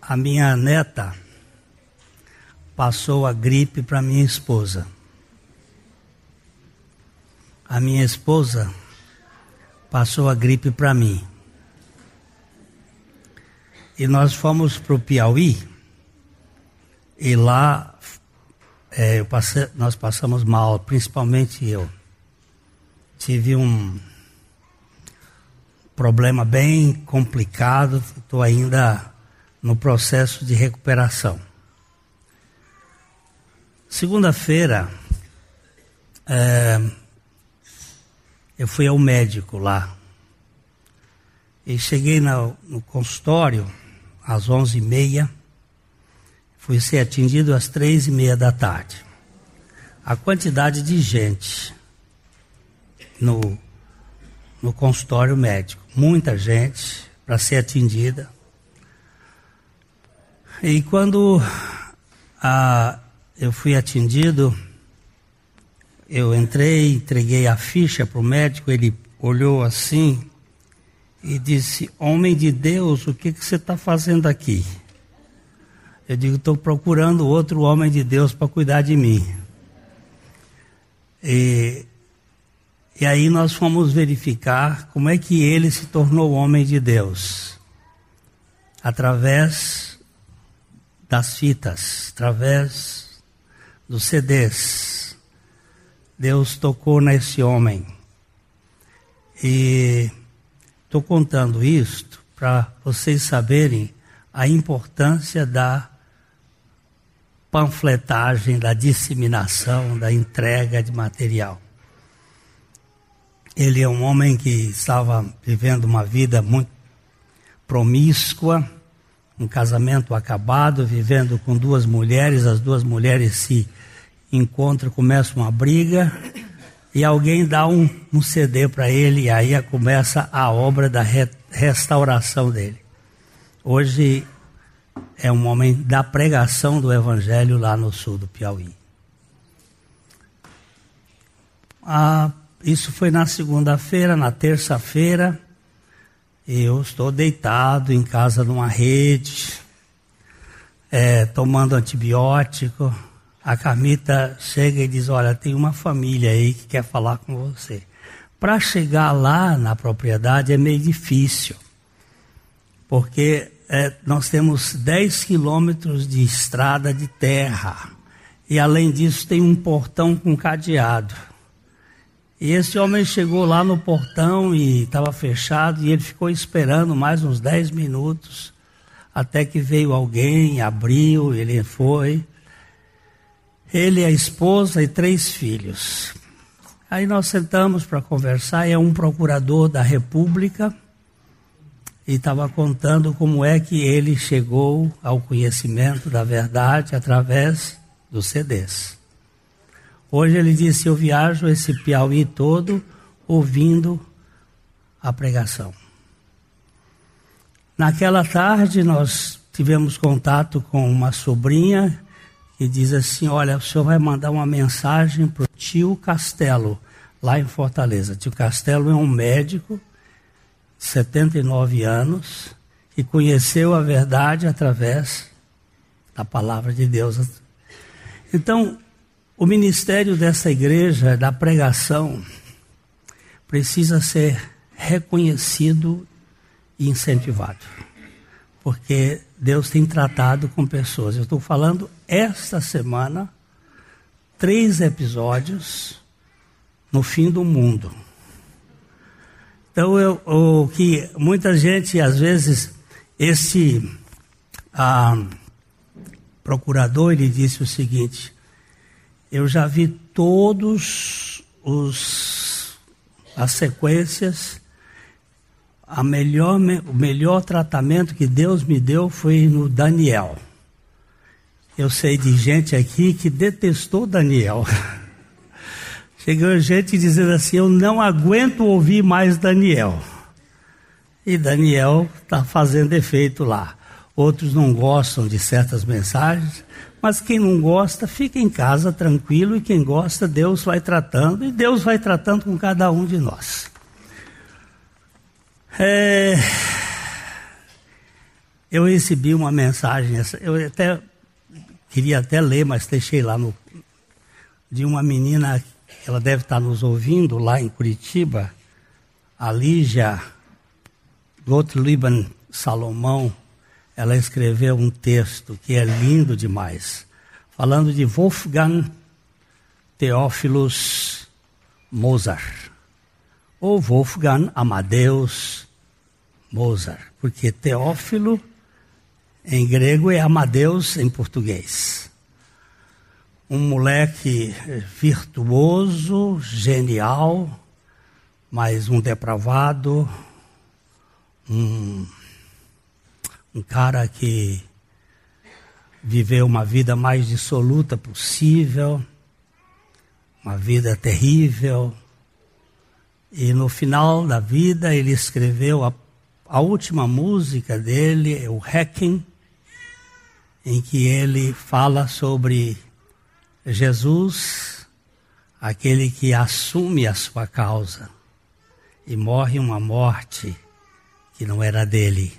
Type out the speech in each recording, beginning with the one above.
a minha neta passou a gripe para minha esposa. A minha esposa passou a gripe para mim. E nós fomos para o Piauí e lá é, passei, nós passamos mal, principalmente eu. Tive um problema bem complicado, estou ainda no processo de recuperação. Segunda-feira, é, eu fui ao médico lá. E cheguei no, no consultório às onze e meia. Fui ser atendido às três e meia da tarde. A quantidade de gente no, no consultório médico muita gente para ser atendida. E quando ah, eu fui atendido, eu entrei, entreguei a ficha para o médico, ele olhou assim e disse: Homem de Deus, o que, que você está fazendo aqui? Eu digo: Estou procurando outro homem de Deus para cuidar de mim. E e aí nós fomos verificar como é que ele se tornou homem de Deus. Através das fitas, através dos CDs. Deus tocou nesse homem. E estou contando isto para vocês saberem a importância da panfletagem, da disseminação, da entrega de material. Ele é um homem que estava vivendo uma vida muito promíscua, um casamento acabado, vivendo com duas mulheres, as duas mulheres se encontram, começam uma briga, e alguém dá um, um CD para ele, e aí começa a obra da re, restauração dele. Hoje é um homem da pregação do Evangelho lá no sul do Piauí. A isso foi na segunda-feira, na terça-feira, eu estou deitado em casa numa rede, é, tomando antibiótico. A Carmita chega e diz: Olha, tem uma família aí que quer falar com você. Para chegar lá na propriedade é meio difícil, porque é, nós temos 10 quilômetros de estrada de terra. E além disso, tem um portão com cadeado. E esse homem chegou lá no portão e estava fechado e ele ficou esperando mais uns 10 minutos até que veio alguém, abriu, ele foi. Ele, a esposa e três filhos. Aí nós sentamos para conversar e é um procurador da República e estava contando como é que ele chegou ao conhecimento da verdade através dos CDs. Hoje ele disse: Eu viajo esse Piauí todo ouvindo a pregação. Naquela tarde nós tivemos contato com uma sobrinha que diz assim: Olha, o senhor vai mandar uma mensagem para o tio Castelo, lá em Fortaleza. Tio Castelo é um médico, 79 anos, que conheceu a verdade através da palavra de Deus. Então, o ministério dessa igreja, da pregação, precisa ser reconhecido e incentivado. Porque Deus tem tratado com pessoas. Eu estou falando esta semana, três episódios no fim do mundo. Então, eu, o que muita gente, às vezes, esse ah, procurador, ele disse o seguinte: eu já vi todos os as sequências. A melhor, o melhor tratamento que Deus me deu foi no Daniel. Eu sei de gente aqui que detestou Daniel. Chegou gente dizendo assim: Eu não aguento ouvir mais Daniel. E Daniel está fazendo efeito lá. Outros não gostam de certas mensagens. Mas quem não gosta, fica em casa tranquilo e quem gosta, Deus vai tratando e Deus vai tratando com cada um de nós. É... Eu recebi uma mensagem, eu até queria até ler, mas deixei lá no de uma menina, ela deve estar nos ouvindo lá em Curitiba, a Lígia Gottlieben Salomão, ela escreveu um texto que é lindo demais, falando de Wolfgang Theophilus Mozart, ou Wolfgang Amadeus Mozart, porque Teófilo em grego é Amadeus em português. Um moleque virtuoso, genial, mas um depravado, um, um cara que viveu uma vida mais dissoluta possível, uma vida terrível. E no final da vida ele escreveu a, a última música dele, o Hacking, em que ele fala sobre Jesus, aquele que assume a sua causa e morre uma morte que não era dele.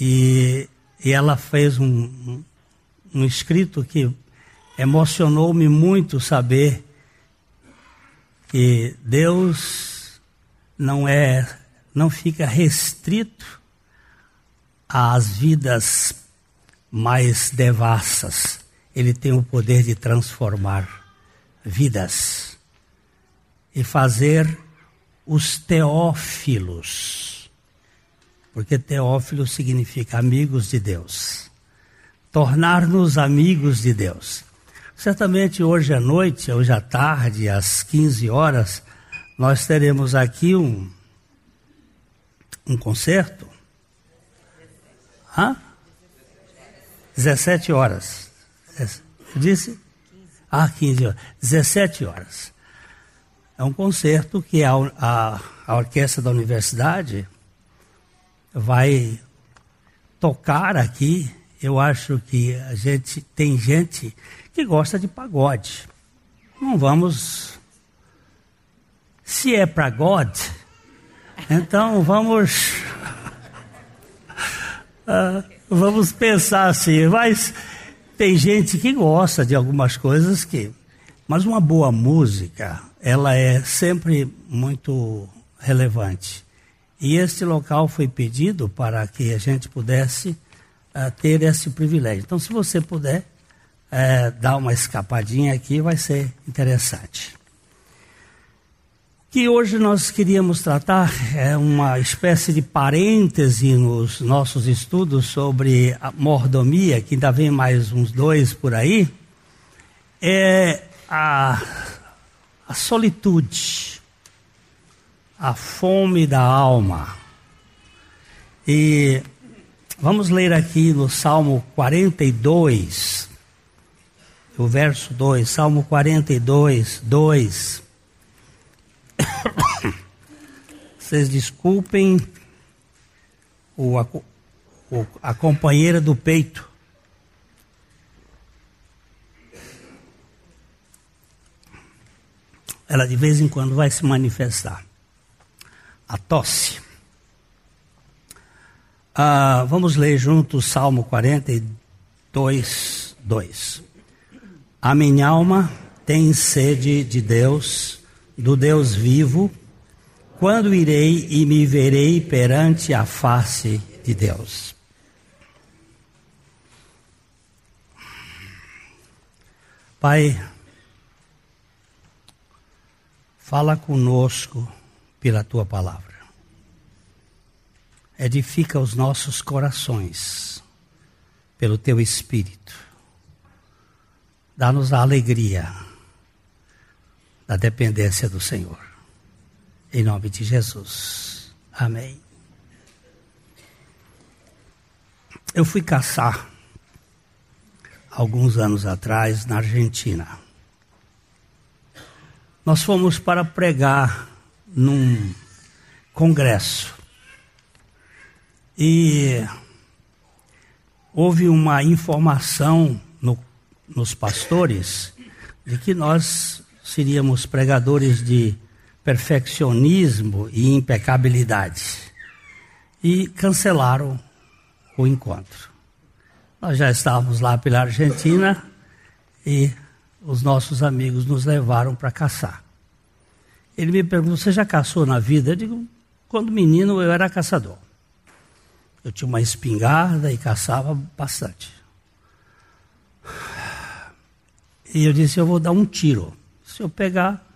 E, e ela fez um, um, escrito que emocionou-me muito saber que Deus não é, não fica restrito às vidas mais devassas. Ele tem o poder de transformar vidas e fazer os teófilos, porque teófilo significa amigos de Deus, tornar-nos amigos de Deus. Certamente hoje à noite, hoje à tarde, às 15 horas, nós teremos aqui um, um concerto. Hã? 17 horas. Eu disse? Ah, 15 horas. 17 horas. É um concerto que a, a, a orquestra da universidade vai tocar aqui. Eu acho que a gente tem gente que gosta de pagode. Não vamos. Se é para God, então vamos. uh, vamos pensar assim. Mas tem gente que gosta de algumas coisas que. Mas uma boa música, ela é sempre muito relevante. E este local foi pedido para que a gente pudesse uh, ter esse privilégio. Então, se você puder uh, dar uma escapadinha aqui, vai ser interessante. O que hoje nós queríamos tratar é uma espécie de parêntese nos nossos estudos sobre a mordomia, que ainda vem mais uns dois por aí, é a a solitude, a fome da alma. E vamos ler aqui no Salmo 42, o verso 2, Salmo 42, 2. Vocês desculpem o, o, a companheira do peito. ela de vez em quando vai se manifestar. A tosse. Ah, vamos ler juntos Salmo 42, 2. A minha alma tem sede de Deus, do Deus vivo. Quando irei e me verei perante a face de Deus? Pai, Fala conosco pela tua palavra. Edifica os nossos corações pelo teu espírito. Dá-nos a alegria da dependência do Senhor. Em nome de Jesus. Amém. Eu fui caçar alguns anos atrás na Argentina. Nós fomos para pregar num congresso. E houve uma informação no, nos pastores de que nós seríamos pregadores de perfeccionismo e impecabilidade. E cancelaram o encontro. Nós já estávamos lá pela Argentina e os nossos amigos nos levaram para caçar. Ele me perguntou: Você já caçou na vida? Eu digo: Quando menino eu era caçador. Eu tinha uma espingarda e caçava bastante. E eu disse: Eu vou dar um tiro. Se eu pegar,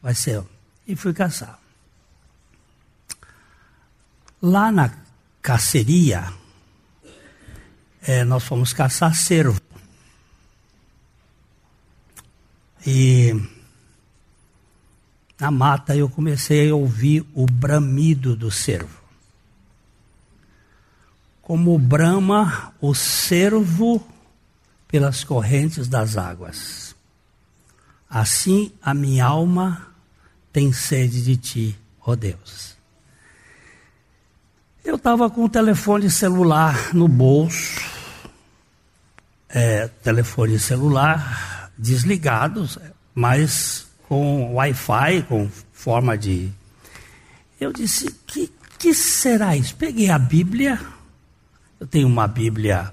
vai ser. E fui caçar. Lá na caceria, é, nós fomos caçar cervo. E na mata eu comecei a ouvir o bramido do cervo. Como brama o cervo pelas correntes das águas. Assim a minha alma tem sede de ti, ó Deus. Eu estava com o telefone celular no bolso, é, telefone celular desligados, mas com Wi-Fi, com forma de. Eu disse: que, que será isso? Peguei a Bíblia, eu tenho uma Bíblia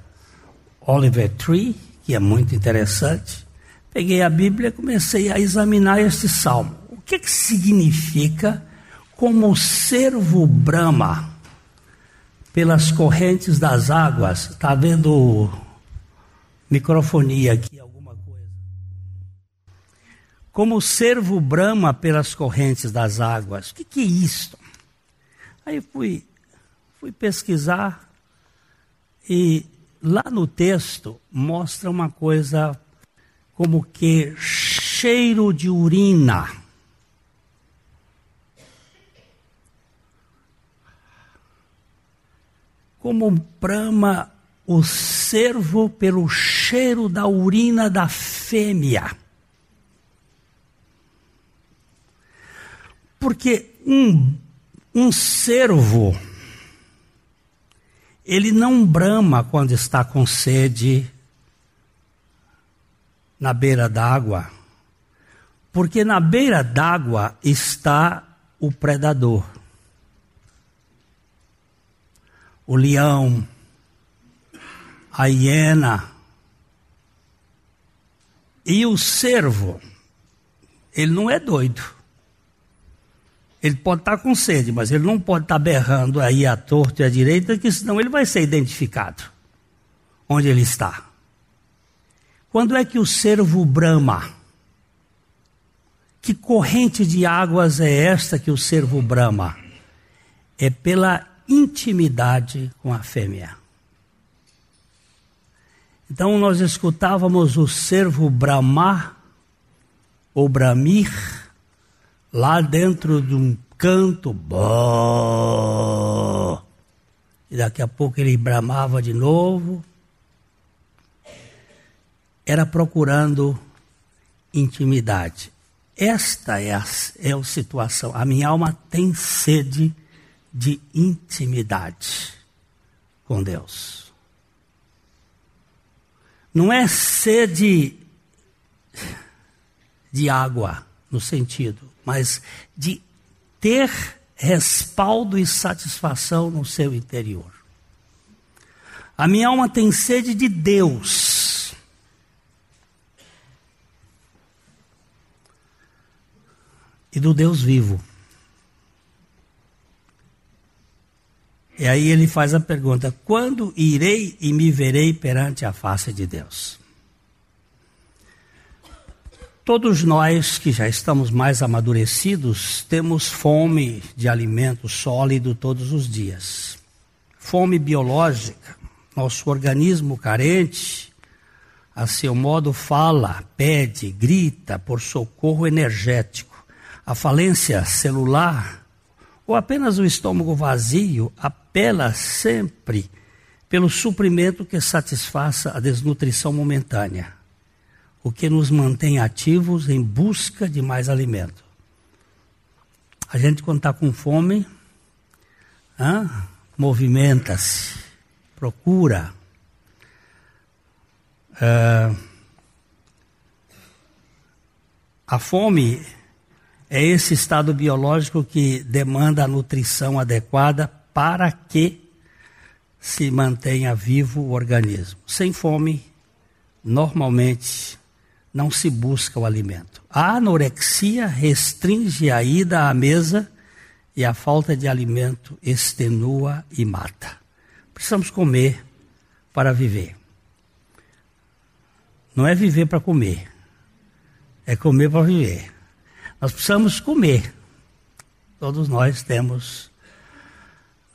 Oliver Tree, que é muito interessante. Peguei a Bíblia e comecei a examinar este salmo. O que, que significa como o servo brama pelas correntes das águas? Está vendo microfonia aqui. Como o servo brama pelas correntes das águas. O que, que é isto? Aí fui, fui pesquisar e lá no texto mostra uma coisa como que cheiro de urina. Como brama o servo pelo cheiro da urina da fêmea. Porque um, um servo, ele não brama quando está com sede na beira d'água, porque na beira d'água está o predador. O leão, a hiena e o cervo. Ele não é doido. Ele pode estar com sede, mas ele não pode estar berrando aí à torta e à direita, que senão ele vai ser identificado onde ele está. Quando é que o cervo brama? Que corrente de águas é esta que o cervo brama? É pela intimidade com a fêmea. Então nós escutávamos o servo bramar ou bramir lá dentro de um canto. Bó, e daqui a pouco ele bramava de novo. Era procurando intimidade. Esta é a, é a situação. A minha alma tem sede de intimidade com Deus. Não é sede de água, no sentido, mas de ter respaldo e satisfação no seu interior. A minha alma tem sede de Deus. E do Deus vivo. E aí ele faz a pergunta: quando irei e me verei perante a face de Deus? Todos nós que já estamos mais amadurecidos temos fome de alimento sólido todos os dias. Fome biológica. Nosso organismo carente, a seu modo, fala, pede, grita por socorro energético. A falência celular ou apenas o estômago vazio apela sempre pelo suprimento que satisfaça a desnutrição momentânea, o que nos mantém ativos em busca de mais alimento. A gente, quando está com fome, movimenta-se, procura. A fome é esse estado biológico que demanda a nutrição adequada para que se mantenha vivo o organismo. Sem fome, normalmente não se busca o alimento. A anorexia restringe a ida à mesa e a falta de alimento extenua e mata. Precisamos comer para viver. Não é viver para comer, é comer para viver. Nós precisamos comer. Todos nós temos.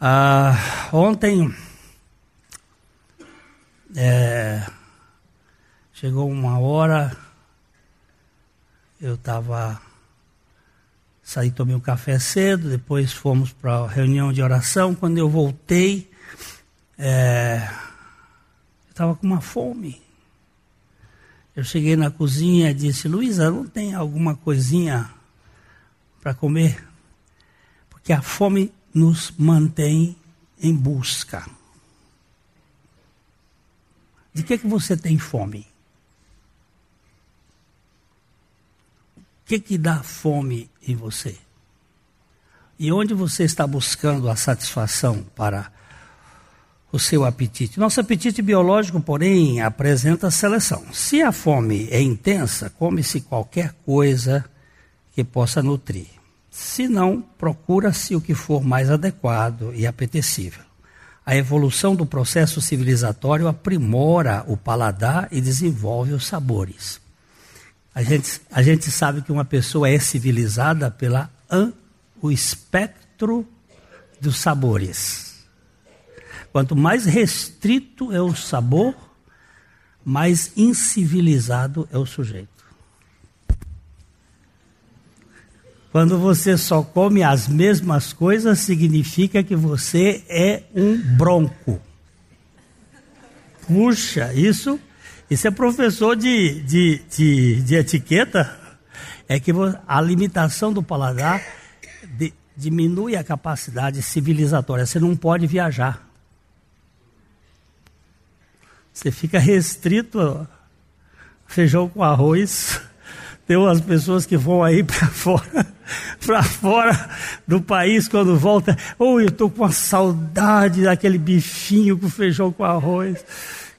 Ah, ontem é, chegou uma hora, eu estava. Saí, tomei um café cedo, depois fomos para a reunião de oração. Quando eu voltei, é, eu estava com uma fome. Eu cheguei na cozinha e disse: Luísa, não tem alguma coisinha para comer? Porque a fome nos mantém em busca. De que, que você tem fome? Que, que dá fome em você? E onde você está buscando a satisfação para o seu apetite? Nosso apetite biológico, porém, apresenta seleção. Se a fome é intensa, come-se qualquer coisa que possa nutrir. Se não, procura-se o que for mais adequado e apetecível a evolução do processo civilizatório aprimora o paladar e desenvolve os sabores. A gente, a gente sabe que uma pessoa é civilizada pela o espectro dos sabores. Quanto mais restrito é o sabor, mais incivilizado é o sujeito. Quando você só come as mesmas coisas, significa que você é um bronco. Puxa, isso, isso é professor de, de, de, de etiqueta. É que a limitação do paladar de, diminui a capacidade civilizatória. Você não pode viajar. Você fica restrito a feijão com arroz. Tem umas pessoas que vão aí para fora para fora do país quando volta. Oh, eu estou com uma saudade daquele bifinho com feijão com arroz.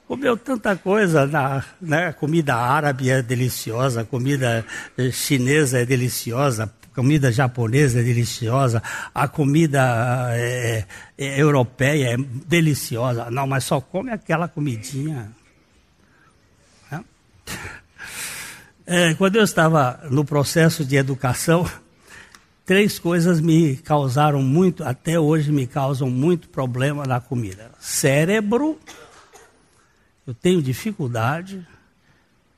Comeu tanta coisa, na, né? comida árabe é deliciosa, comida eh, chinesa é deliciosa, comida japonesa é deliciosa, a comida é, é, europeia é deliciosa. Não, mas só come aquela comidinha. É, quando eu estava no processo de educação, três coisas me causaram muito, até hoje me causam muito problema na comida. Cérebro, eu tenho dificuldade,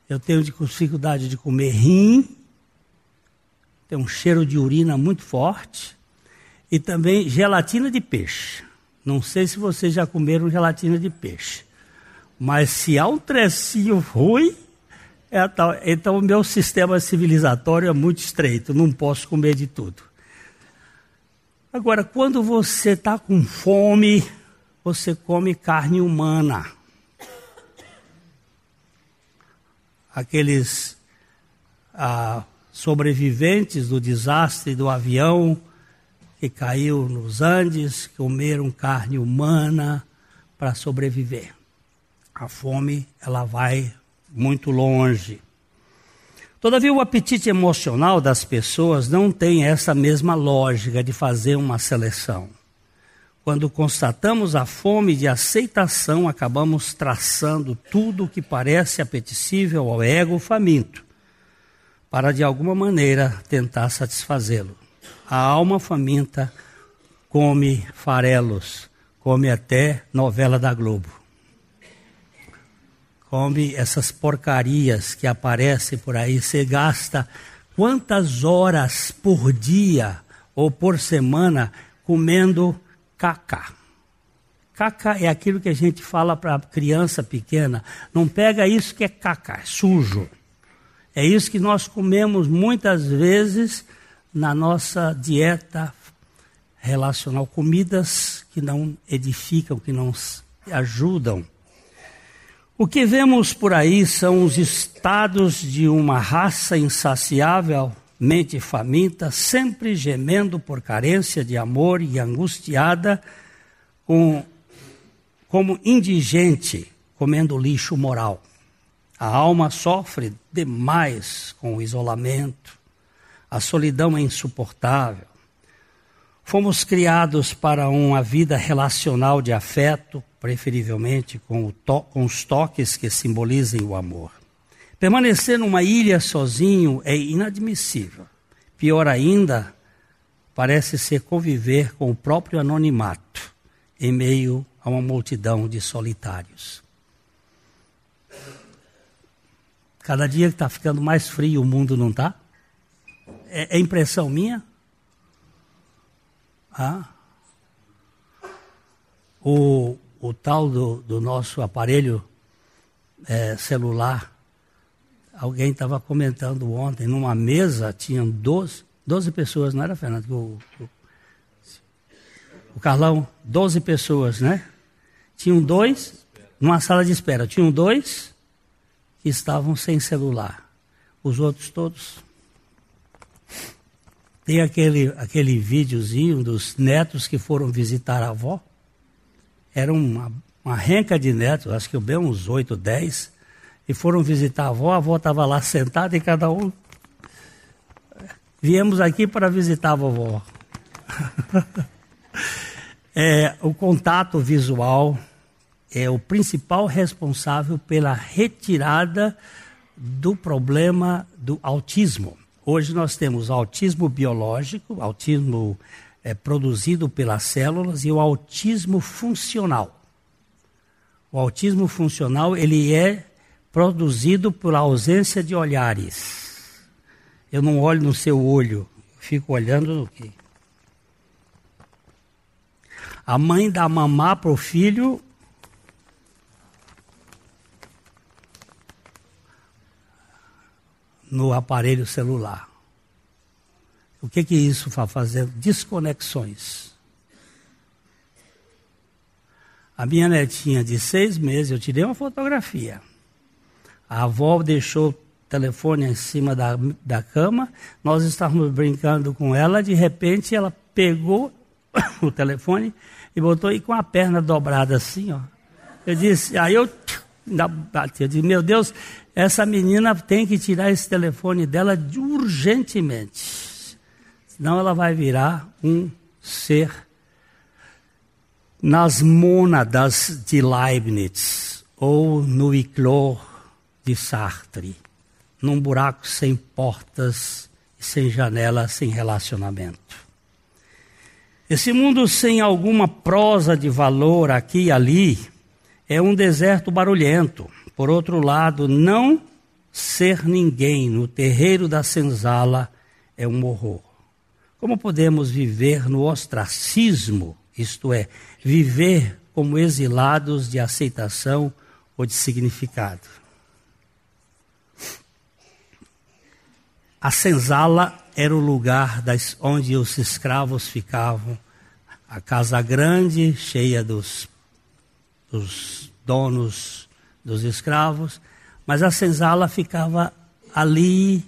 eu tenho dificuldade de comer rim, tem um cheiro de urina muito forte, e também gelatina de peixe. Não sei se vocês já comeram gelatina de peixe, mas se há um trecinho ruim, é tal, então o meu sistema civilizatório é muito estreito, não posso comer de tudo. Agora, quando você está com fome, você come carne humana. Aqueles ah, sobreviventes do desastre do avião que caiu nos Andes comeram carne humana para sobreviver. A fome, ela vai muito longe. Todavia, o apetite emocional das pessoas não tem essa mesma lógica de fazer uma seleção. Quando constatamos a fome de aceitação, acabamos traçando tudo o que parece apetecível ao ego faminto, para de alguma maneira tentar satisfazê-lo. A alma faminta come farelos, come até novela da Globo come essas porcarias que aparecem por aí. Você gasta quantas horas por dia ou por semana comendo cacá? Caca é aquilo que a gente fala para criança pequena. Não pega isso que é caca, é sujo. É isso que nós comemos muitas vezes na nossa dieta relacional. Comidas que não edificam, que não ajudam. O que vemos por aí são os estados de uma raça insaciável, mente faminta, sempre gemendo por carência de amor e angustiada com como indigente comendo lixo moral. A alma sofre demais com o isolamento, a solidão é insuportável. Fomos criados para uma vida relacional de afeto, preferivelmente com, com os toques que simbolizem o amor. Permanecer numa ilha sozinho é inadmissível. Pior ainda, parece ser conviver com o próprio anonimato em meio a uma multidão de solitários. Cada dia que está ficando mais frio o mundo não está? É, é, impressão minha? Ah? O, o tal do, do nosso aparelho é, celular, alguém estava comentando ontem, numa mesa tinham 12, 12 pessoas, não era, Fernando? O, o, o Carlão, 12 pessoas, né? Tinham dois, numa sala de espera, tinham dois que estavam sem celular. Os outros todos. Tem aquele, aquele videozinho dos netos que foram visitar a avó. Era uma, uma renca de netos, acho que bem uns oito, dez. E foram visitar a avó, a avó estava lá sentada e cada um. Viemos aqui para visitar a vovó. é, o contato visual é o principal responsável pela retirada do problema do autismo. Hoje nós temos autismo biológico, autismo é, produzido pelas células e o autismo funcional. O autismo funcional ele é produzido por ausência de olhares. Eu não olho no seu olho, fico olhando no quê? A mãe dá mamar para o filho no aparelho celular. O que, que isso vai fazer? Desconexões. A minha netinha de seis meses, eu tirei uma fotografia. A avó deixou o telefone em cima da, da cama, nós estávamos brincando com ela, de repente ela pegou o telefone e botou aí com a perna dobrada assim, ó. Eu disse, aí eu bati, eu disse, meu Deus, essa menina tem que tirar esse telefone dela urgentemente. Senão ela vai virar um ser nas mônadas de Leibniz ou no iclor de Sartre, num buraco sem portas, sem janela, sem relacionamento. Esse mundo sem alguma prosa de valor aqui e ali é um deserto barulhento. Por outro lado, não ser ninguém no terreiro da senzala é um horror. Como podemos viver no ostracismo, isto é, viver como exilados de aceitação ou de significado? A senzala era o lugar das, onde os escravos ficavam, a casa grande, cheia dos, dos donos dos escravos, mas a senzala ficava ali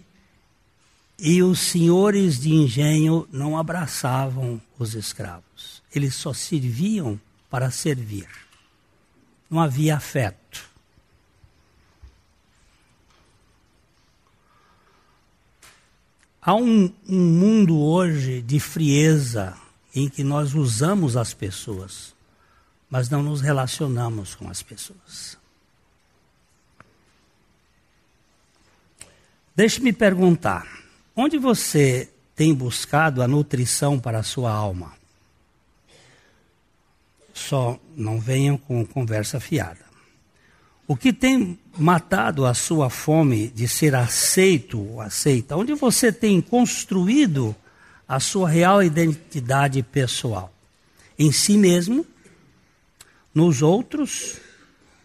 e os senhores de engenho não abraçavam os escravos. Eles só serviam para servir. Não havia afeto. Há um, um, mundo hoje de frieza em que nós usamos as pessoas, mas não nos relacionamos com as pessoas. Deixe-me perguntar: onde você tem buscado a nutrição para a sua alma? Só não venham com conversa fiada. O que tem matado a sua fome de ser aceito ou aceita? Onde você tem construído a sua real identidade pessoal? Em si mesmo, nos outros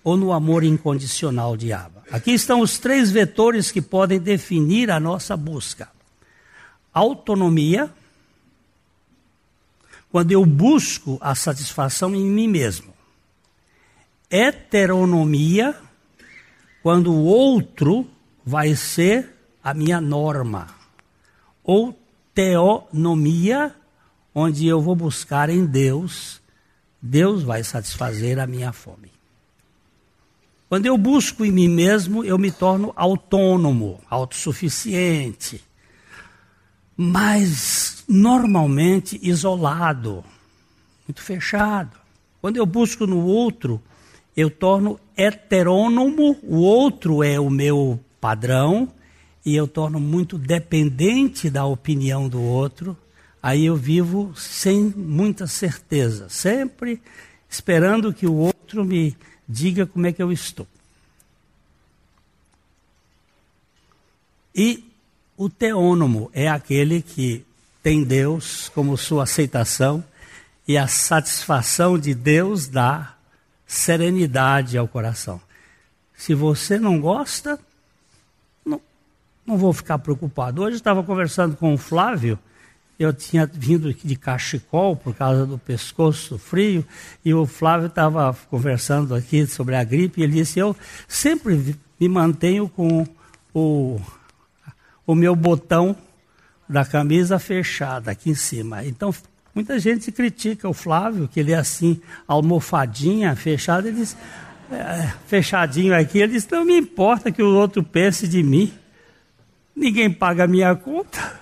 ou no amor incondicional de Abba? Aqui estão os três vetores que podem definir a nossa busca: autonomia, quando eu busco a satisfação em mim mesmo. Heteronomia, quando o outro vai ser a minha norma. Ou teonomia, onde eu vou buscar em Deus Deus vai satisfazer a minha fome. Quando eu busco em mim mesmo, eu me torno autônomo, autossuficiente, mas normalmente isolado, muito fechado. Quando eu busco no outro, eu torno heterônomo, o outro é o meu padrão, e eu torno muito dependente da opinião do outro, aí eu vivo sem muita certeza, sempre esperando que o outro me diga como é que eu estou. E o teônomo é aquele que tem Deus como sua aceitação e a satisfação de Deus dá serenidade ao coração. Se você não gosta, não, não vou ficar preocupado. Hoje estava conversando com o Flávio, eu tinha vindo de cachecol por causa do pescoço frio, e o Flávio estava conversando aqui sobre a gripe, e ele disse: Eu sempre me mantenho com o, o meu botão da camisa fechado aqui em cima. Então Muita gente critica o Flávio, que ele é assim, almofadinha, fechado. Ele diz, é, fechadinho aqui, ele diz, não me importa que o outro pense de mim. Ninguém paga a minha conta.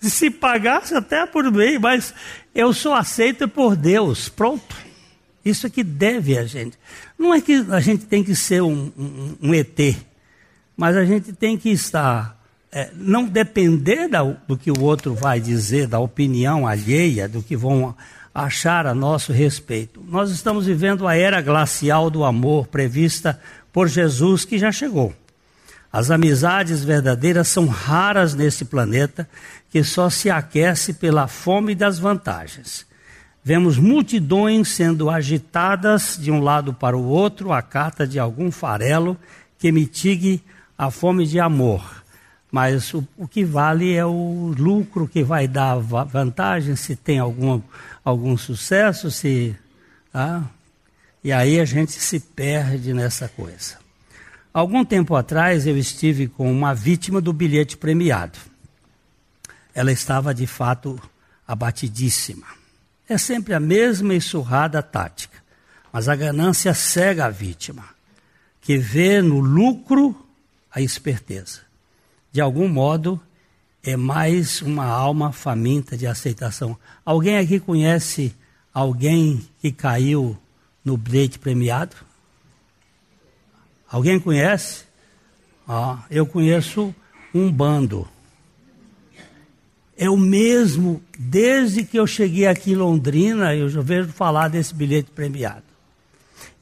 Se pagasse até por bem, mas eu sou aceito por Deus. Pronto. Isso é que deve a gente. Não é que a gente tem que ser um, um, um ET, mas a gente tem que estar é, não depender da, do que o outro vai dizer, da opinião alheia, do que vão achar a nosso respeito. Nós estamos vivendo a era glacial do amor prevista por Jesus que já chegou. As amizades verdadeiras são raras nesse planeta que só se aquece pela fome das vantagens. Vemos multidões sendo agitadas de um lado para o outro à cata de algum farelo que mitigue a fome de amor mas o, o, que vale é o lucro que vai dar vantagem, se tem algum, algum sucesso, se. Tá? E aí a gente se perde nessa coisa. Algum tempo atrás eu estive com uma vítima do bilhete premiado. Ela estava de fato abatidíssima. É sempre a mesma e surrada tática, mas a ganância cega a vítima, que vê no lucro a esperteza de algum modo, é mais uma alma faminta de aceitação. Alguém aqui conhece alguém que caiu no bilhete premiado? Alguém conhece? Ah, eu conheço um bando. É o mesmo, desde que eu cheguei aqui em Londrina, eu já vejo falar desse bilhete premiado.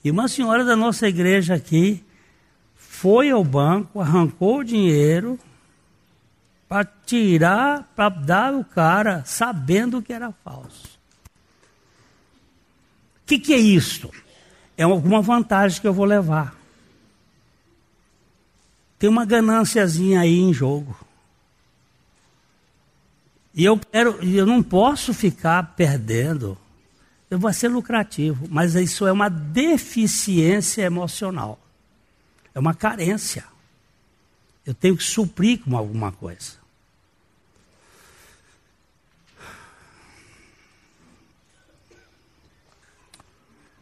E uma senhora da nossa igreja aqui foi ao banco, arrancou o dinheiro, para tirar, para dar o cara sabendo que era falso. O que, que é isso? É alguma vantagem que eu vou levar. Tem uma ganânciazinha aí em jogo. E eu quero, eu não posso ficar perdendo. Eu vou ser lucrativo, mas isso é uma deficiência emocional. É uma carência. Eu tenho que suprir com alguma coisa.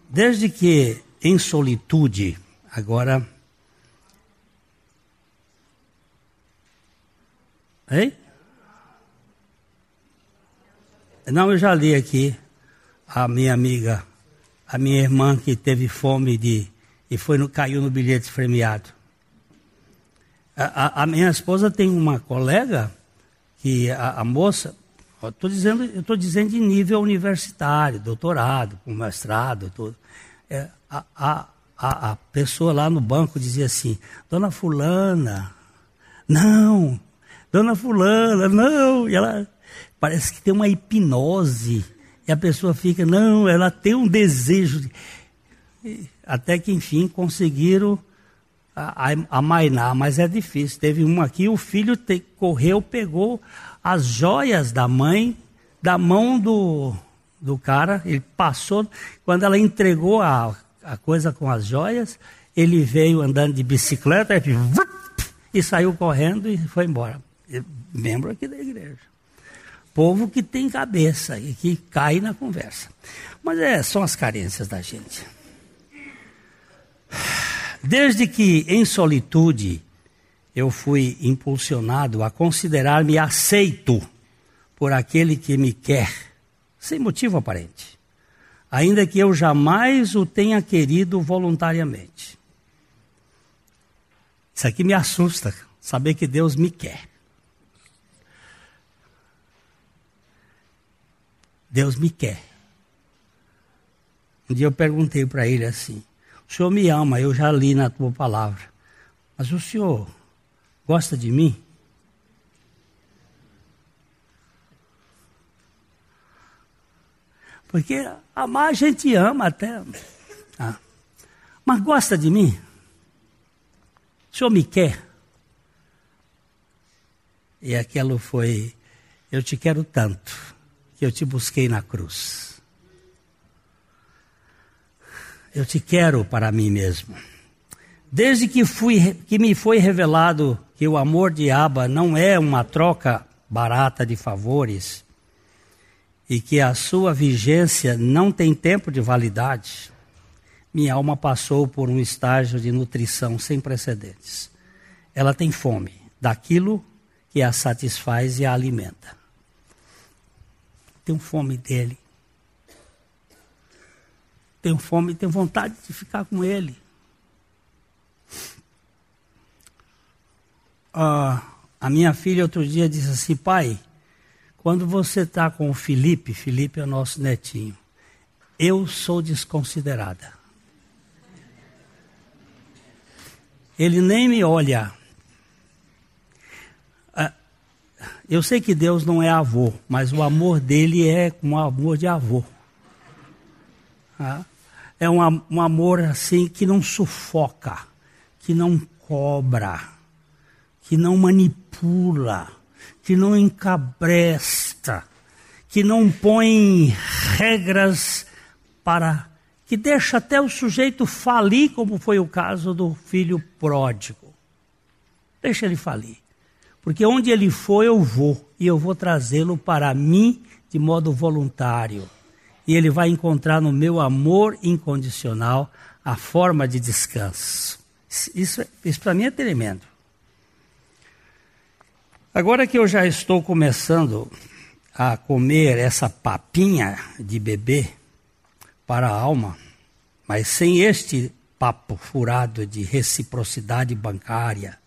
Desde que em solitude, agora. Hein? Não, eu já li aqui a minha amiga, a minha irmã que teve fome de e foi no, caiu no bilhete premiado. A, a, a, minha esposa tem uma colega que a, a moça estou dizendo, eu estou dizendo de nível universitário, doutorado, com mestrado, tudo. É, a, a, a, pessoa lá no banco dizia assim, Dona Fulana, não, Dona Fulana, não. E ela parece que tem uma hipnose. E a pessoa fica, não, ela tem um desejo. De... Até que, enfim, conseguiram amainar, mas é difícil. Teve uma aqui, o filho te, correu, pegou as joias da mãe da mão do, do cara, ele passou, quando ela entregou a, a coisa com as joias, ele veio andando de bicicleta e, e saiu correndo e foi embora. Membro aqui da igreja. povo que tem cabeça e que cai na conversa. Mas é, são as carências da gente. Desde que em solitude eu fui impulsionado a considerar-me aceito por aquele que me quer, sem motivo aparente, ainda que eu jamais o tenha querido voluntariamente. Isso aqui me assusta, saber que Deus me quer. Deus me quer. Um dia eu perguntei para ele assim: O senhor me ama, eu já li na tua palavra, mas o senhor gosta de mim? Porque amar a gente ama até. Ah. Mas gosta de mim? O senhor me quer? E aquilo foi: Eu te quero tanto que eu te busquei na cruz. Eu te quero para mim mesmo. Desde que, fui, que me foi revelado que o amor de Abba não é uma troca barata de favores e que a sua vigência não tem tempo de validade, minha alma passou por um estágio de nutrição sem precedentes. Ela tem fome daquilo que a satisfaz e a alimenta tenho fome dele. Tenho fome e tenho vontade de ficar com ele. Ah, a minha filha outro dia disse assim, pai, quando você está com o Felipe, Felipe é o nosso netinho, eu sou desconsiderada. Ele nem me olha. Eu sei que Deus não é avô, mas o amor dele é um amor de avô. É um, um amor assim que não sufoca, que não cobra, que não manipula, que não encabresta, que não põe regras para. que deixa até o sujeito falir, como foi o caso do filho pródigo. Deixa ele falir. Porque onde ele for, eu vou. E eu vou trazê-lo para mim de modo voluntário. E ele vai encontrar no meu amor incondicional a forma de descanso. Isso, isso para mim é tremendo. Agora que eu já estou começando a comer essa papinha de bebê para a alma, mas sem este papo furado de reciprocidade bancária,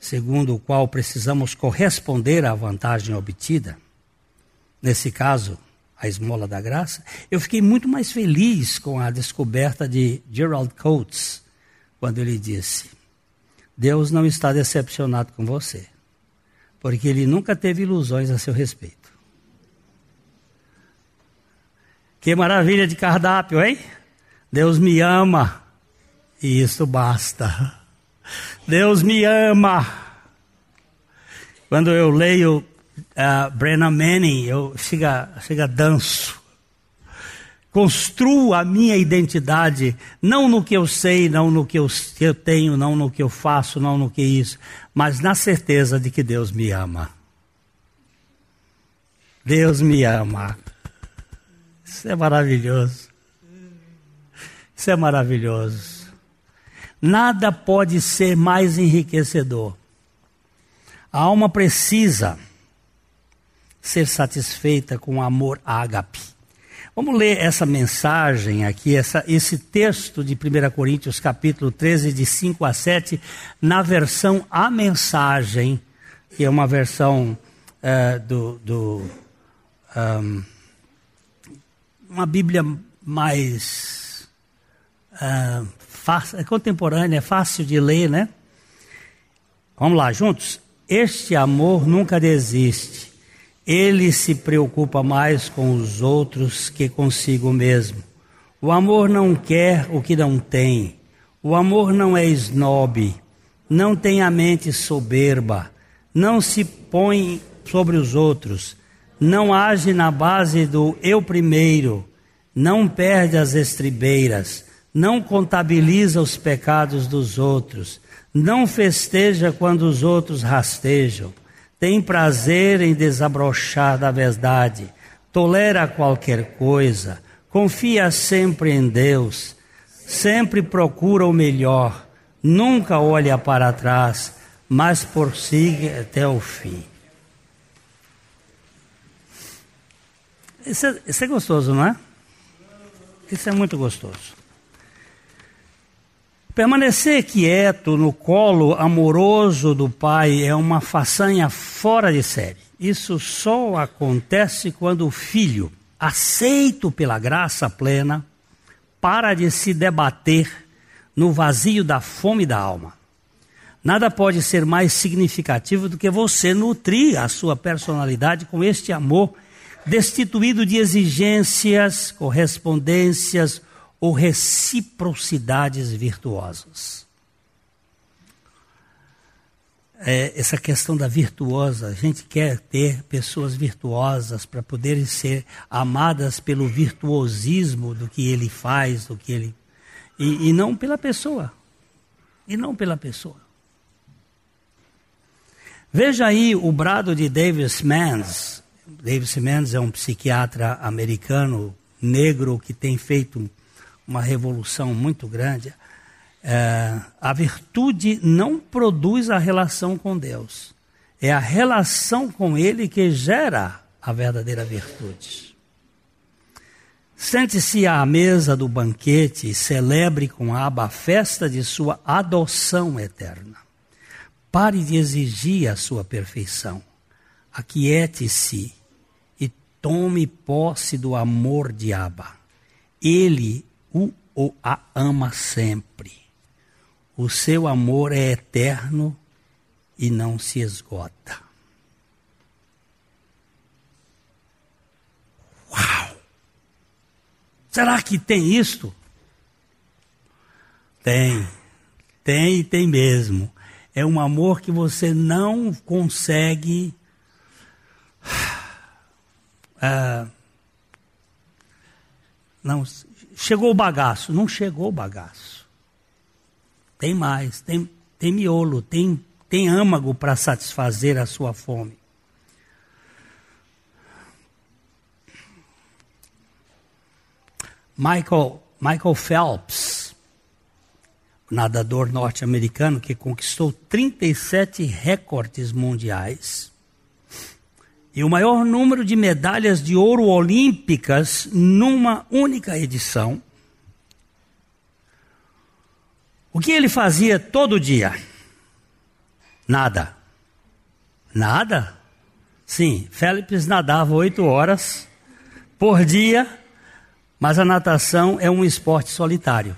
segundo o qual precisamos corresponder à vantagem obtida, nesse caso, a esmola da graça, eu fiquei muito mais feliz com a descoberta de Gerald Coates, quando ele disse: Deus não está decepcionado com você, porque ele nunca teve ilusões a seu respeito. Que maravilha de cardápio, hein? Deus me ama e isso basta. Deus me ama. Quando eu leio uh, Brennan Manning, eu chega, chega danço. Construo a minha identidade, não no que eu sei, não no que eu, que eu tenho, não no que eu faço, não no que isso, mas na certeza de que Deus me ama. Deus me ama. Isso é maravilhoso. Isso é maravilhoso. Nada pode ser mais enriquecedor. A alma precisa ser satisfeita com amor ágape. Vamos ler essa mensagem aqui, essa, esse texto de 1 Coríntios, capítulo 13, de 5 a 7, na versão A Mensagem, que é uma versão uh, do. do um, uma Bíblia mais uh, fácil, é contemporânea, é fácil de ler, né? Vamos lá, juntos? Este amor nunca desiste. Ele se preocupa mais com os outros que consigo mesmo. O amor não quer o que não tem. O amor não é snob. Não tem a mente soberba. Não se põe sobre os outros. Não age na base do eu primeiro. Não perde as estribeiras não contabiliza os pecados dos outros, não festeja quando os outros rastejam, tem prazer em desabrochar da verdade, tolera qualquer coisa, confia sempre em Deus, sempre procura o melhor, nunca olha para trás, mas prossiga até o fim. Isso é, isso é gostoso, não é? Isso é muito gostoso. Permanecer quieto no colo amoroso do pai é uma façanha fora de série. Isso só acontece quando o filho, aceito pela graça plena, para de se debater no vazio da fome da alma. Nada pode ser mais significativo do que você nutrir a sua personalidade com este amor destituído de exigências, correspondências ou reciprocidades virtuosas. É, essa questão da virtuosa, a gente quer ter pessoas virtuosas para poderem ser amadas pelo virtuosismo do que ele faz, do que ele. E, e não pela pessoa. E não pela pessoa. Veja aí o brado de Davis Mans. Davis Mans é um psiquiatra americano negro que tem feito uma revolução muito grande. É, a virtude não produz a relação com Deus. É a relação com Ele que gera a verdadeira virtude. Sente-se à mesa do banquete e celebre com aba a festa de sua adoção eterna. Pare de exigir a sua perfeição. Aquiete-se e tome posse do amor de Abba. Ele o ou a ama sempre. O seu amor é eterno e não se esgota. Uau! Será que tem isto? Tem. Tem e tem mesmo. É um amor que você não consegue. Uh, não, chegou o bagaço. Não chegou o bagaço. Tem mais, tem, tem miolo, tem, tem âmago para satisfazer a sua fome. Michael, Michael Phelps, nadador norte-americano que conquistou 37 recordes mundiais e o maior número de medalhas de ouro olímpicas numa única edição. O que ele fazia todo dia? Nada. Nada? Sim, Félix nadava oito horas por dia, mas a natação é um esporte solitário.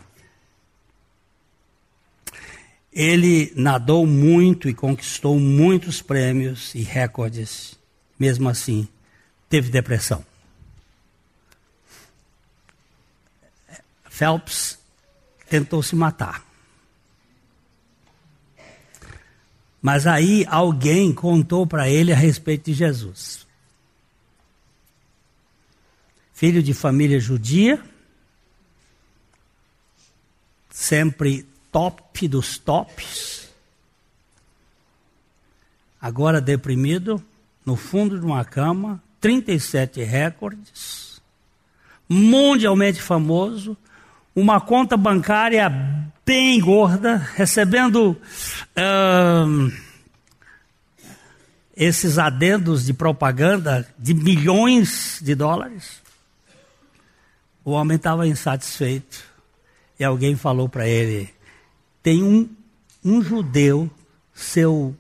Ele nadou muito e conquistou muitos prêmios e recordes mesmo assim, teve depressão. Phelps tentou se matar. Mas aí alguém contou para ele a respeito de Jesus. Filho de família judia, sempre top dos tops, agora deprimido, no fundo de uma cama, 37 recordes, mundialmente famoso, uma conta bancária bem gorda, recebendo uh, esses adendos de propaganda de milhões de dólares. O homem estava insatisfeito e alguém falou para ele: tem um, um judeu, seu,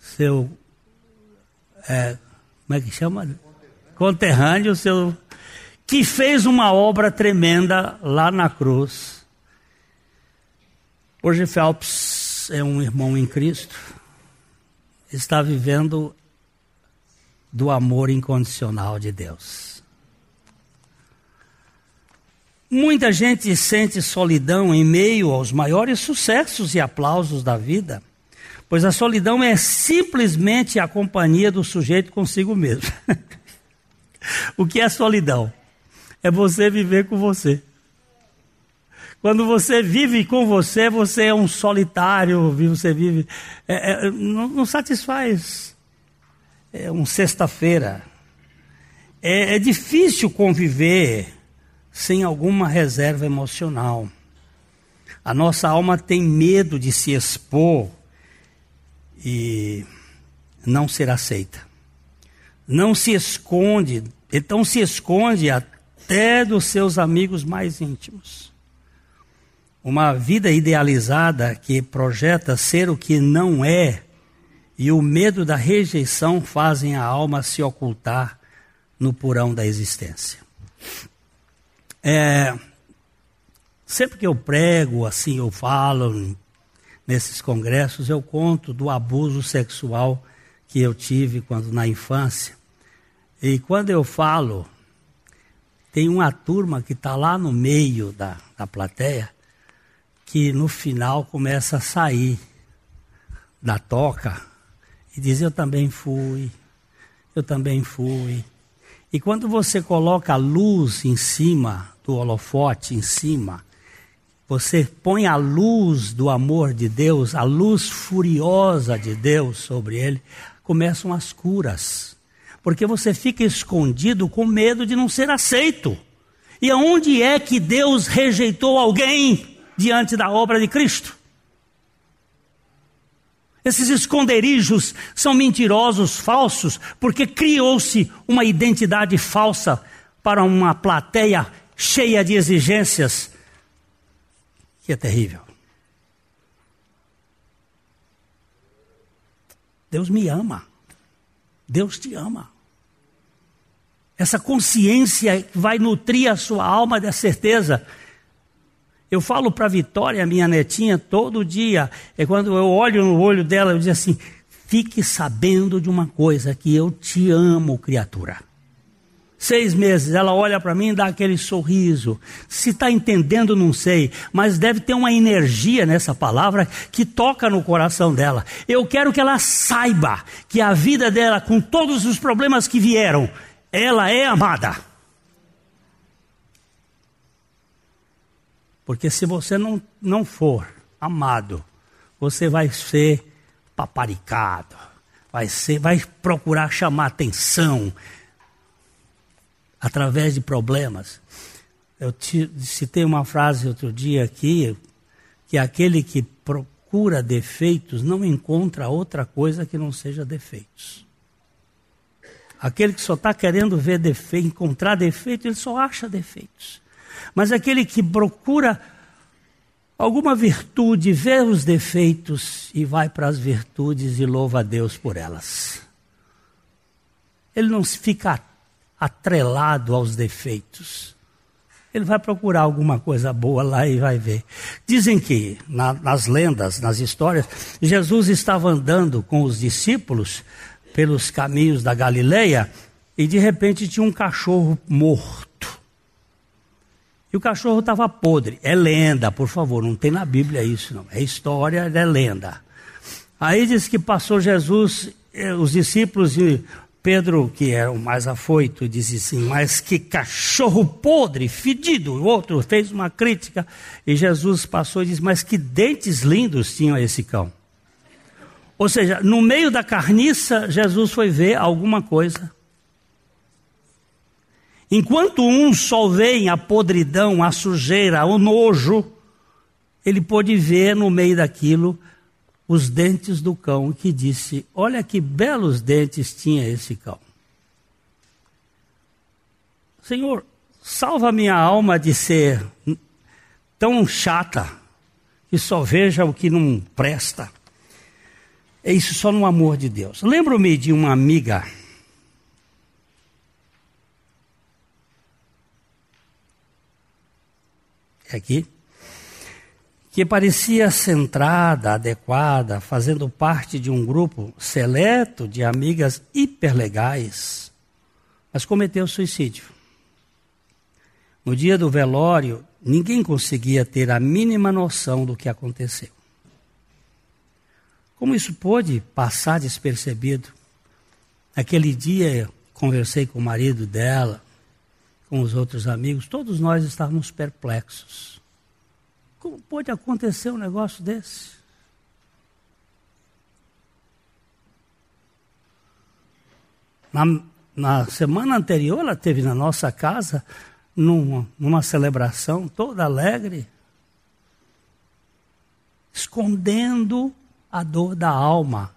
seu é, como é que chama? Conterrâneo, seu, que fez uma obra tremenda lá na cruz. Hoje Phelps é um irmão em Cristo, está vivendo do amor incondicional de Deus. Muita gente sente solidão em meio aos maiores sucessos e aplausos da vida pois a solidão é simplesmente a companhia do sujeito consigo mesmo. o que é solidão? É você viver com você. Quando você vive com você, você é um solitário, você vive. É, é, não, não, satisfaz. É um sexta-feira. É, é difícil conviver sem alguma reserva emocional. A nossa alma tem medo de se expor e não ser aceita. Não se esconde, então se esconde até dos seus amigos mais íntimos. Uma vida idealizada que projeta ser o que não é e o medo da rejeição fazem a alma se ocultar no porão da existência. É, sempre que eu prego, assim, eu falo nesses congressos, eu conto do abuso sexual que eu tive quando na infância. E quando eu falo, tem uma turma que está lá no meio da, da plateia que no final começa a sair da toca e diz: Eu também fui, eu também fui. E quando você coloca a luz em cima do holofote, em cima, você põe a luz do amor de Deus, a luz furiosa de Deus sobre ele, começam as curas. Porque você fica escondido com medo de não ser aceito. E aonde é que Deus rejeitou alguém? diante da obra de Cristo. Esses esconderijos são mentirosos, falsos, porque criou-se uma identidade falsa para uma plateia cheia de exigências, que é terrível. Deus me ama. Deus te ama. Essa consciência vai nutrir a sua alma da certeza eu falo para Vitória, minha netinha, todo dia. É quando eu olho no olho dela, eu digo assim: fique sabendo de uma coisa, que eu te amo, criatura. Seis meses, ela olha para mim e dá aquele sorriso. Se está entendendo, não sei, mas deve ter uma energia nessa palavra que toca no coração dela. Eu quero que ela saiba que a vida dela, com todos os problemas que vieram, ela é amada. Porque se você não, não for amado, você vai ser paparicado, vai, ser, vai procurar chamar atenção através de problemas. Eu te, citei uma frase outro dia aqui, que aquele que procura defeitos não encontra outra coisa que não seja defeitos. Aquele que só está querendo ver defeito, encontrar defeito, ele só acha defeitos. Mas aquele que procura alguma virtude, vê os defeitos e vai para as virtudes e louva a Deus por elas. Ele não fica atrelado aos defeitos. Ele vai procurar alguma coisa boa lá e vai ver. Dizem que, na, nas lendas, nas histórias, Jesus estava andando com os discípulos pelos caminhos da Galileia e de repente tinha um cachorro morto e o cachorro estava podre. É lenda, por favor, não tem na Bíblia isso, não. É história, é lenda. Aí diz que passou Jesus, eh, os discípulos e Pedro, que era o mais afoito, disse assim: Mas que cachorro podre, fedido. O outro fez uma crítica. E Jesus passou e disse: Mas que dentes lindos tinha esse cão. Ou seja, no meio da carniça, Jesus foi ver alguma coisa Enquanto um só vê a podridão, a sujeira, o nojo, ele pôde ver no meio daquilo os dentes do cão, que disse: Olha que belos dentes tinha esse cão. Senhor, salva minha alma de ser tão chata que só veja o que não presta. É isso só no amor de Deus. Lembro-me de uma amiga aqui, que parecia centrada, adequada, fazendo parte de um grupo seleto de amigas hiperlegais, mas cometeu suicídio. No dia do velório, ninguém conseguia ter a mínima noção do que aconteceu. Como isso pôde passar despercebido? Aquele dia conversei com o marido dela, com os outros amigos, todos nós estávamos perplexos. Como pode acontecer um negócio desse? Na, na semana anterior, ela teve na nossa casa, numa, numa celebração toda alegre, escondendo a dor da alma,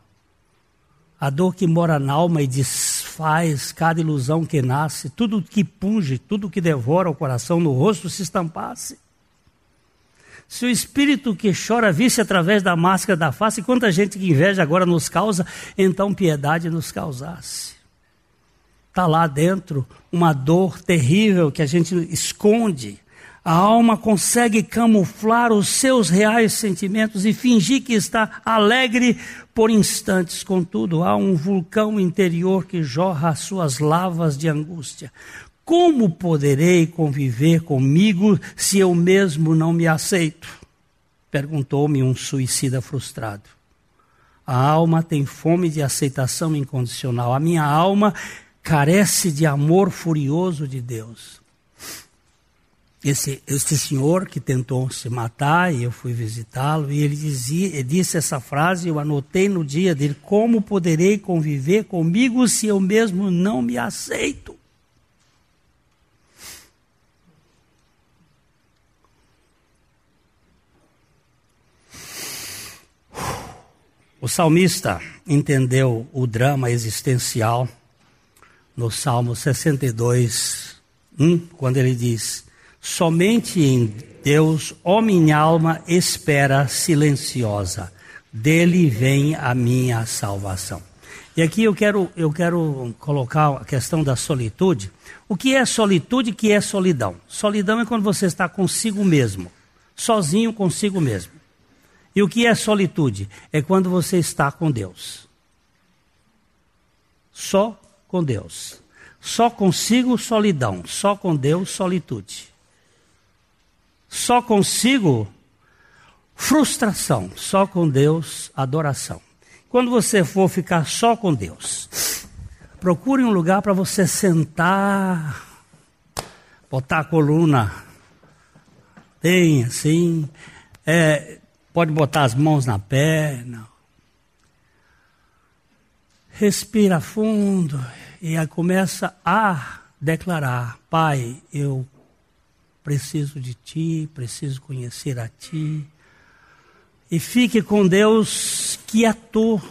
a dor que mora na alma e desfaz cada ilusão que nasce, tudo que punge, tudo que devora o coração no rosto se estampasse. Se o espírito que chora visse através da máscara da face, quanta gente que inveja agora nos causa, então piedade nos causasse. Está lá dentro uma dor terrível que a gente esconde. A alma consegue camuflar os seus reais sentimentos e fingir que está alegre por instantes. Contudo, há um vulcão interior que jorra as suas lavas de angústia. Como poderei conviver comigo se eu mesmo não me aceito? Perguntou-me um suicida frustrado. A alma tem fome de aceitação incondicional. A minha alma carece de amor furioso de Deus. Esse, esse senhor que tentou se matar, e eu fui visitá-lo, e ele, dizia, ele disse essa frase, eu anotei no dia dele: Como poderei conviver comigo se eu mesmo não me aceito? O salmista entendeu o drama existencial no Salmo 62, 1, quando ele diz: Somente em Deus, ó minha alma, espera silenciosa, dele vem a minha salvação. E aqui eu quero, eu quero colocar a questão da solitude. O que é solitude e o que é solidão? Solidão é quando você está consigo mesmo, sozinho consigo mesmo. E o que é solitude? É quando você está com Deus. Só com Deus. Só consigo solidão, só com Deus solitude. Só consigo frustração, só com Deus adoração. Quando você for ficar só com Deus, procure um lugar para você sentar, botar a coluna bem assim, é, Pode botar as mãos na perna. Respira fundo e aí começa a declarar: Pai, eu preciso de Ti, preciso conhecer a Ti. E fique com Deus quieto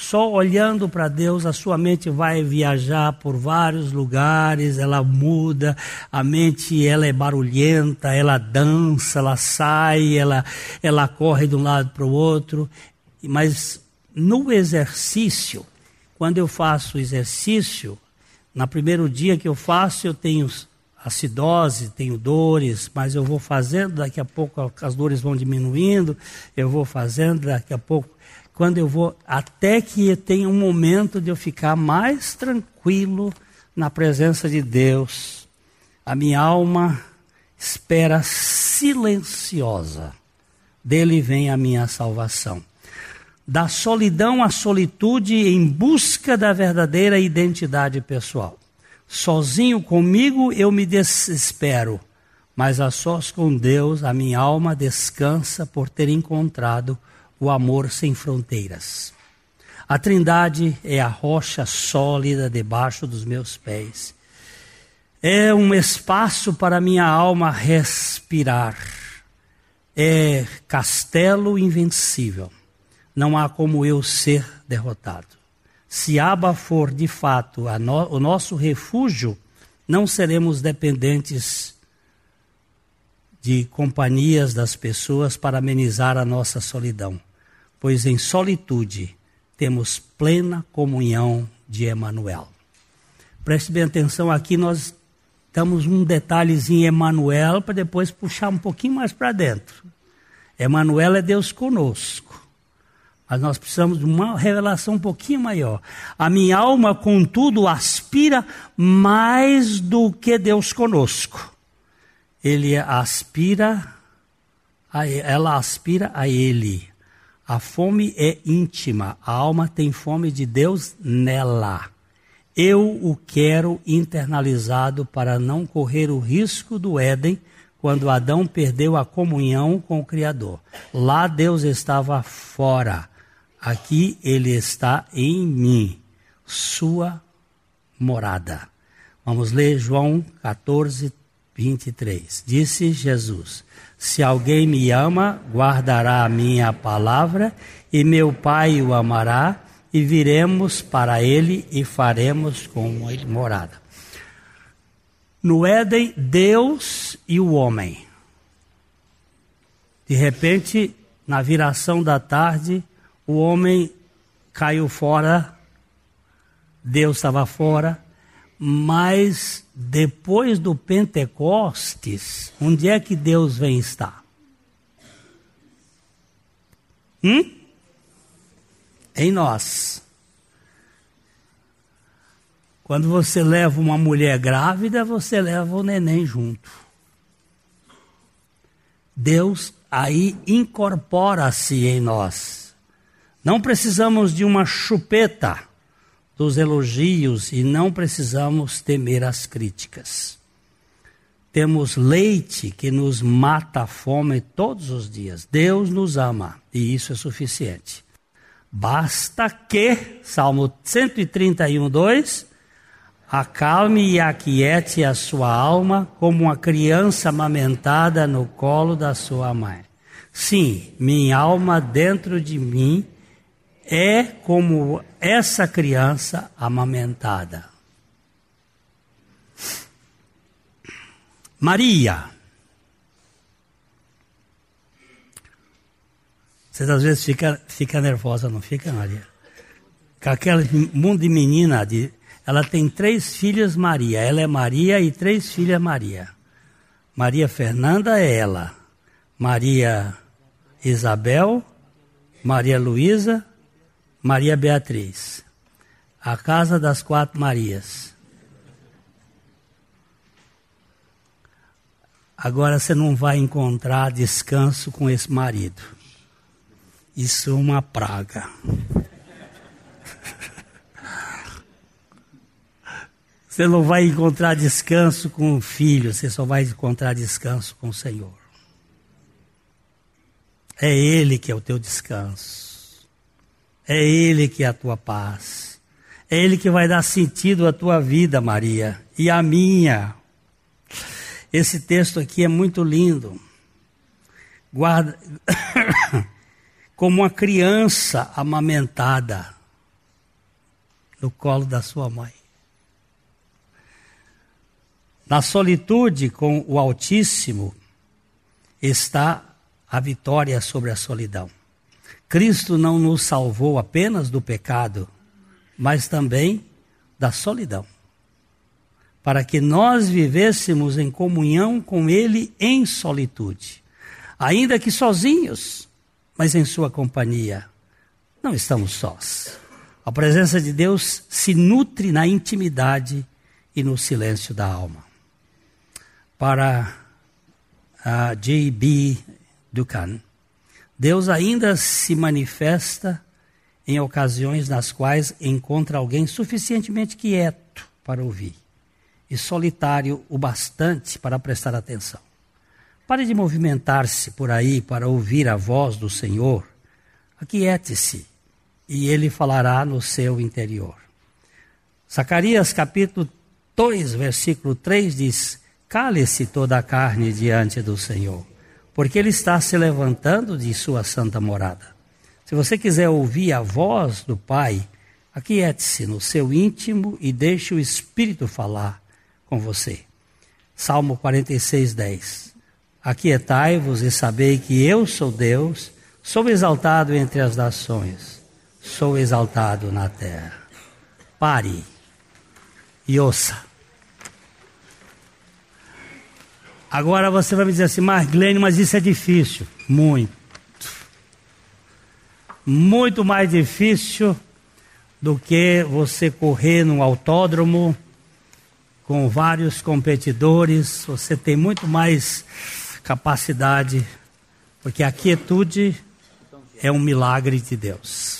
só olhando para Deus, a sua mente vai viajar por vários lugares, ela muda, a mente ela é barulhenta, ela dança, ela sai, ela, ela corre de um lado para o outro. Mas no exercício, quando eu faço exercício, no primeiro dia que eu faço, eu tenho acidose, tenho dores, mas eu vou fazendo, daqui a pouco as dores vão diminuindo, eu vou fazendo, daqui a pouco quando eu vou, até que tenha um momento de eu ficar mais tranquilo na presença de Deus. A minha alma espera silenciosa. Dele vem a minha salvação. Da solidão à solitude em busca da verdadeira identidade pessoal. Sozinho comigo eu me desespero, mas a sós com Deus a minha alma descansa por ter encontrado o amor sem fronteiras. A Trindade é a rocha sólida debaixo dos meus pés. É um espaço para minha alma respirar. É castelo invencível. Não há como eu ser derrotado. Se Abba for de fato no, o nosso refúgio, não seremos dependentes de companhias das pessoas para amenizar a nossa solidão pois em solitude temos plena comunhão de Emanuel. Preste bem atenção aqui, nós damos um detalhezinho Emanuel para depois puxar um pouquinho mais para dentro. Emanuel é Deus conosco. Mas nós precisamos de uma revelação um pouquinho maior. A minha alma, contudo, aspira mais do que Deus conosco. Ele aspira, a, ela aspira a Ele. A fome é íntima, a alma tem fome de Deus nela. Eu o quero internalizado para não correr o risco do Éden quando Adão perdeu a comunhão com o Criador. Lá Deus estava fora. Aqui ele está em mim, sua morada. Vamos ler João 14, 23. Disse Jesus: Se alguém me ama, guardará a minha palavra, e meu Pai o amará, e viremos para ele e faremos com ele morada. No Éden, Deus e o homem. De repente, na viração da tarde, o homem caiu fora, Deus estava fora, mas depois do Pentecostes, onde é que Deus vem estar? Hum? Em nós. Quando você leva uma mulher grávida, você leva o neném junto. Deus aí incorpora-se em nós. Não precisamos de uma chupeta dos elogios e não precisamos temer as críticas. Temos leite que nos mata a fome todos os dias. Deus nos ama e isso é suficiente. Basta que, Salmo 131, 2, acalme e aquiete a sua alma como uma criança amamentada no colo da sua mãe. Sim, minha alma dentro de mim é como essa criança amamentada. Maria. Você às vezes fica, fica nervosa, não fica, Maria? Com aquele mundo de menina, de, ela tem três filhas Maria. Ela é Maria e três filhas Maria. Maria Fernanda é ela. Maria Isabel, Maria Luísa Maria Beatriz, a casa das quatro Marias. Agora você não vai encontrar descanso com esse marido. Isso é uma praga. Você não vai encontrar descanso com o filho, você só vai encontrar descanso com o Senhor. É Ele que é o teu descanso. É Ele que é a tua paz. É Ele que vai dar sentido à tua vida, Maria, e à minha. Esse texto aqui é muito lindo. Guarda como uma criança amamentada no colo da sua mãe. Na solitude com o Altíssimo está a vitória sobre a solidão. Cristo não nos salvou apenas do pecado, mas também da solidão. Para que nós vivêssemos em comunhão com Ele em solitude. Ainda que sozinhos, mas em Sua companhia. Não estamos sós. A presença de Deus se nutre na intimidade e no silêncio da alma. Para a J.B. Dukan, Deus ainda se manifesta em ocasiões nas quais encontra alguém suficientemente quieto para ouvir e solitário o bastante para prestar atenção. Pare de movimentar-se por aí para ouvir a voz do Senhor. Aquiete-se e ele falará no seu interior. Zacarias capítulo 2, versículo 3 diz: Cale-se toda a carne diante do Senhor porque ele está se levantando de sua santa morada. Se você quiser ouvir a voz do Pai, aquiete-se no seu íntimo e deixe o Espírito falar com você. Salmo 46, 10. Aquietai-vos e sabei que eu sou Deus, sou exaltado entre as nações, sou exaltado na terra. Pare e ouça. Agora você vai me dizer assim, Marlene, mas isso é difícil. Muito. Muito mais difícil do que você correr num autódromo com vários competidores. Você tem muito mais capacidade, porque a quietude é um milagre de Deus.